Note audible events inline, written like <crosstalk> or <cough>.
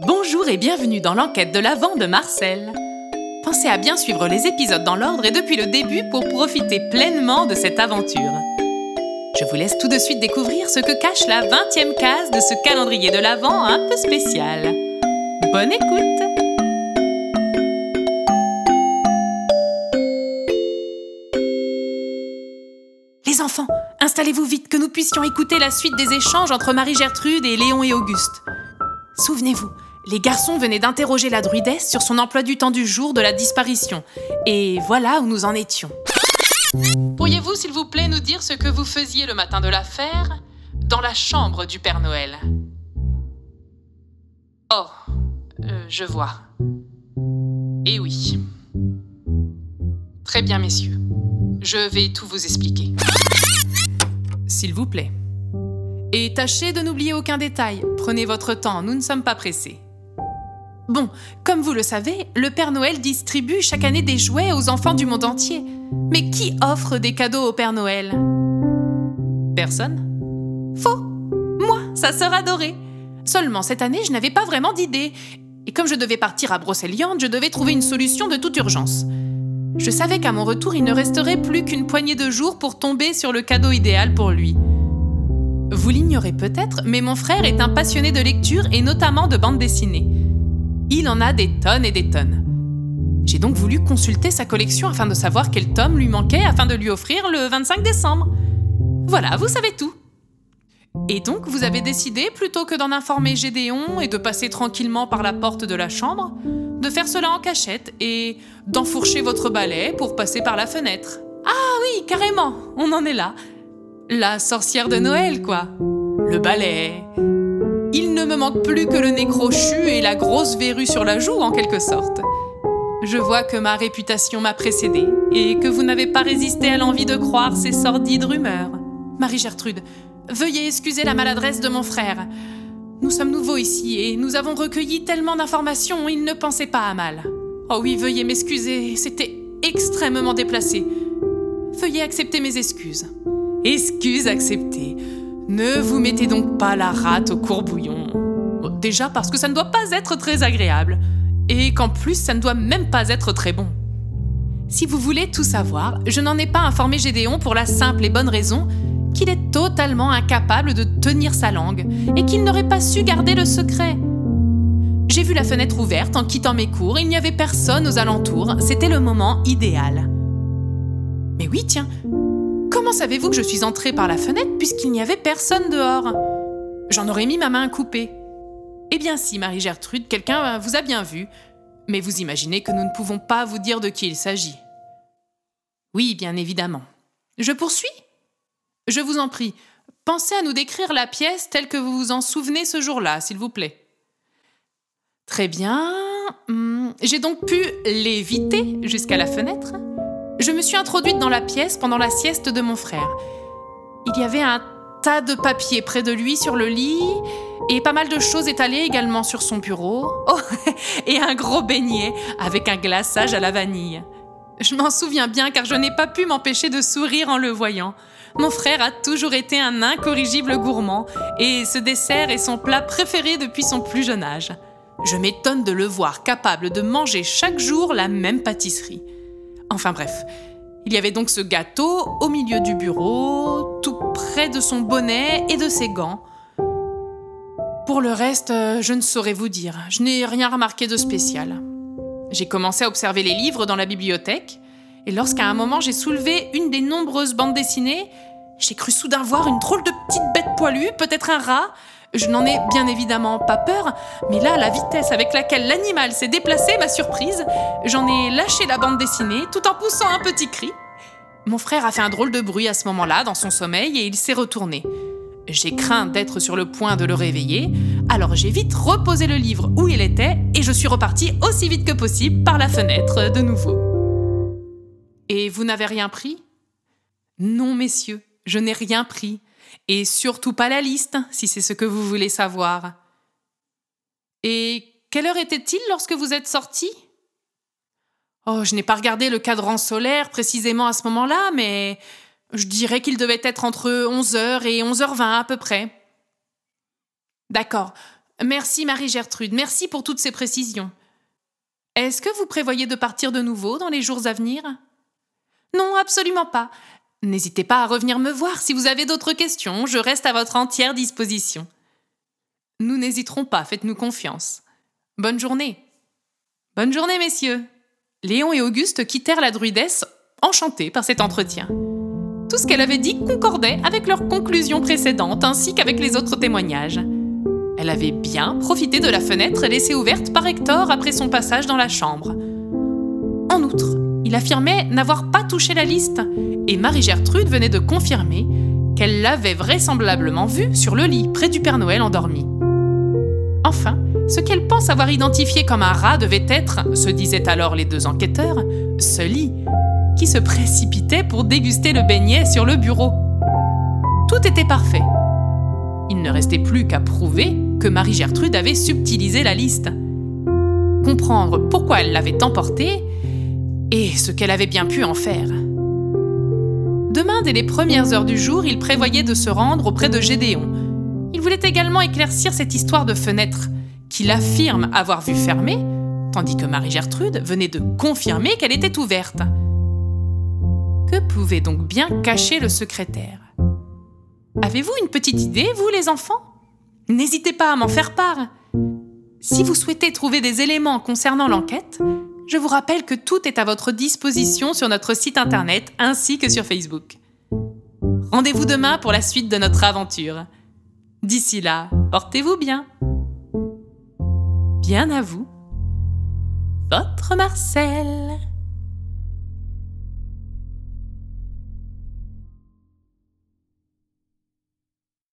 Bonjour et bienvenue dans l'enquête de l'Avent de Marcel. Pensez à bien suivre les épisodes dans l'ordre et depuis le début pour profiter pleinement de cette aventure. Je vous laisse tout de suite découvrir ce que cache la 20e case de ce calendrier de l'Avent un peu spécial. Bonne écoute Les enfants, installez-vous vite que nous puissions écouter la suite des échanges entre Marie-Gertrude et Léon et Auguste. Souvenez-vous, les garçons venaient d'interroger la druidesse sur son emploi du temps du jour de la disparition. Et voilà où nous en étions. Pourriez-vous, s'il vous plaît, nous dire ce que vous faisiez le matin de l'affaire dans la chambre du Père Noël? Oh, euh, je vois. Eh oui. Très bien, messieurs. Je vais tout vous expliquer. S'il vous plaît. Et tâchez de n'oublier aucun détail. Prenez votre temps, nous ne sommes pas pressés. Bon, comme vous le savez, le Père Noël distribue chaque année des jouets aux enfants du monde entier. Mais qui offre des cadeaux au Père Noël? Personne Faux Moi, sa sœur adorée Seulement cette année, je n'avais pas vraiment d'idée. Et comme je devais partir à Brocéliande, je devais trouver une solution de toute urgence. Je savais qu'à mon retour, il ne resterait plus qu'une poignée de jours pour tomber sur le cadeau idéal pour lui. Vous l'ignorez peut-être, mais mon frère est un passionné de lecture et notamment de bande dessinée. Il en a des tonnes et des tonnes. J'ai donc voulu consulter sa collection afin de savoir quel tome lui manquait afin de lui offrir le 25 décembre. Voilà, vous savez tout. Et donc, vous avez décidé, plutôt que d'en informer Gédéon et de passer tranquillement par la porte de la chambre, de faire cela en cachette et d'enfourcher votre balai pour passer par la fenêtre. Ah oui, carrément, on en est là. La sorcière de Noël, quoi. Le balai. Manque plus que le nez crochu et la grosse verrue sur la joue, en quelque sorte. Je vois que ma réputation m'a précédée et que vous n'avez pas résisté à l'envie de croire ces sordides rumeurs. Marie-Gertrude, veuillez excuser la maladresse de mon frère. Nous sommes nouveaux ici et nous avons recueilli tellement d'informations, il ne pensait pas à mal. Oh oui, veuillez m'excuser, c'était extrêmement déplacé. Veuillez accepter mes excuses. Excuse acceptée. Ne vous mettez donc pas la rate au courbouillon. Déjà parce que ça ne doit pas être très agréable. Et qu'en plus, ça ne doit même pas être très bon. Si vous voulez tout savoir, je n'en ai pas informé Gédéon pour la simple et bonne raison qu'il est totalement incapable de tenir sa langue et qu'il n'aurait pas su garder le secret. J'ai vu la fenêtre ouverte en quittant mes cours, il n'y avait personne aux alentours, c'était le moment idéal. Mais oui, tiens, Comment savez-vous que je suis entrée par la fenêtre puisqu'il n'y avait personne dehors? J'en aurais mis ma main coupée. Eh bien si, Marie-Gertrude, quelqu'un vous a bien vu, mais vous imaginez que nous ne pouvons pas vous dire de qui il s'agit. Oui, bien évidemment. Je poursuis? Je vous en prie, pensez à nous décrire la pièce telle que vous vous en souvenez ce jour-là, s'il vous plaît. Très bien. Hmm, j'ai donc pu l'éviter jusqu'à la fenêtre je me suis introduite dans la pièce pendant la sieste de mon frère. Il y avait un tas de papiers près de lui sur le lit et pas mal de choses étalées également sur son bureau. <laughs> Oh, et un gros beignet avec un glaçage à la vanille. Je m'en souviens bien car je n'ai pas pu m'empêcher de sourire en le voyant. Mon frère a toujours été un incorrigible gourmand et ce dessert est son plat préféré depuis son plus jeune âge. Je m'étonne de le voir capable de manger chaque jour la même pâtisserie. Enfin bref, il y avait donc ce gâteau au milieu du bureau, tout près de son bonnet et de ses gants. Pour le reste, euh, je ne saurais vous dire, je n'ai rien remarqué de spécial. J'ai commencé à observer les livres dans la bibliothèque, et lorsqu'à un moment j'ai soulevé une des nombreuses bandes dessinées, j'ai cru soudain voir une drôle de petite bête poilue, peut-être un rat, je n'en ai bien évidemment pas peur, mais là, la vitesse avec laquelle l'animal s'est déplacé m'a surprise. J'en ai lâché la bande dessinée tout en poussant un petit cri. Mon frère a fait un drôle de bruit à ce moment-là dans son sommeil et il s'est retourné. J'ai craint d'être sur le point de le réveiller, alors j'ai vite reposé le livre où il était et je suis reparti aussi vite que possible par la fenêtre de nouveau. Et vous n'avez rien pris? Non, messieurs, je n'ai rien pris. Et surtout pas la liste, si c'est ce que vous voulez savoir. Et quelle heure était-il lorsque vous êtes sorti? Oh, je n'ai pas regardé le cadran solaire précisément à ce moment-là, mais je dirais qu'il devait être entre 11h et 11h20 à peu près. D'accord. Merci Marie-Gertrude, merci pour toutes ces précisions. Est-ce que vous prévoyez de partir de nouveau dans les jours à venir? Non, absolument pas. N'hésitez pas à revenir me voir si vous avez d'autres questions, je reste à votre entière disposition. Nous n'hésiterons pas, faites-nous confiance. Bonne journée. Bonne journée, messieurs. Léon et Auguste quittèrent la druidesse, enchantés par cet entretien. Tout ce qu'elle avait dit concordait avec leurs conclusions précédentes ainsi qu'avec les autres témoignages. Elle avait bien profité de la fenêtre laissée ouverte par Hector après son passage dans la chambre. En outre, il affirmait n'avoir pas touché la liste, et Marie-Gertrude venait de confirmer qu'elle l'avait vraisemblablement vu sur le lit près du Père Noël endormi. Enfin, ce qu'elle pense avoir identifié comme un rat devait être, se disaient alors les deux enquêteurs, ce lit, qui se précipitait pour déguster le beignet sur le bureau. Tout était parfait. Il ne restait plus qu'à prouver que Marie-Gertrude avait subtilisé la liste. Comprendre pourquoi elle l'avait emportée et ce qu'elle avait bien pu en faire. Demain, dès les premières heures du jour, il prévoyait de se rendre auprès de Gédéon. Il voulait également éclaircir cette histoire de fenêtre, qu'il affirme avoir vue fermée, tandis que Marie-Gertrude venait de confirmer qu'elle était ouverte. Que pouvait donc bien cacher le secrétaire? Avez-vous une petite idée, vous les enfants? N'hésitez pas à m'en faire part. Si vous souhaitez trouver des éléments concernant l'enquête, je vous rappelle que tout est à votre disposition sur notre site internet ainsi que sur Facebook. Rendez-vous demain pour la suite de notre aventure. D'ici là, portez-vous bien. Bien à vous, votre Marcel.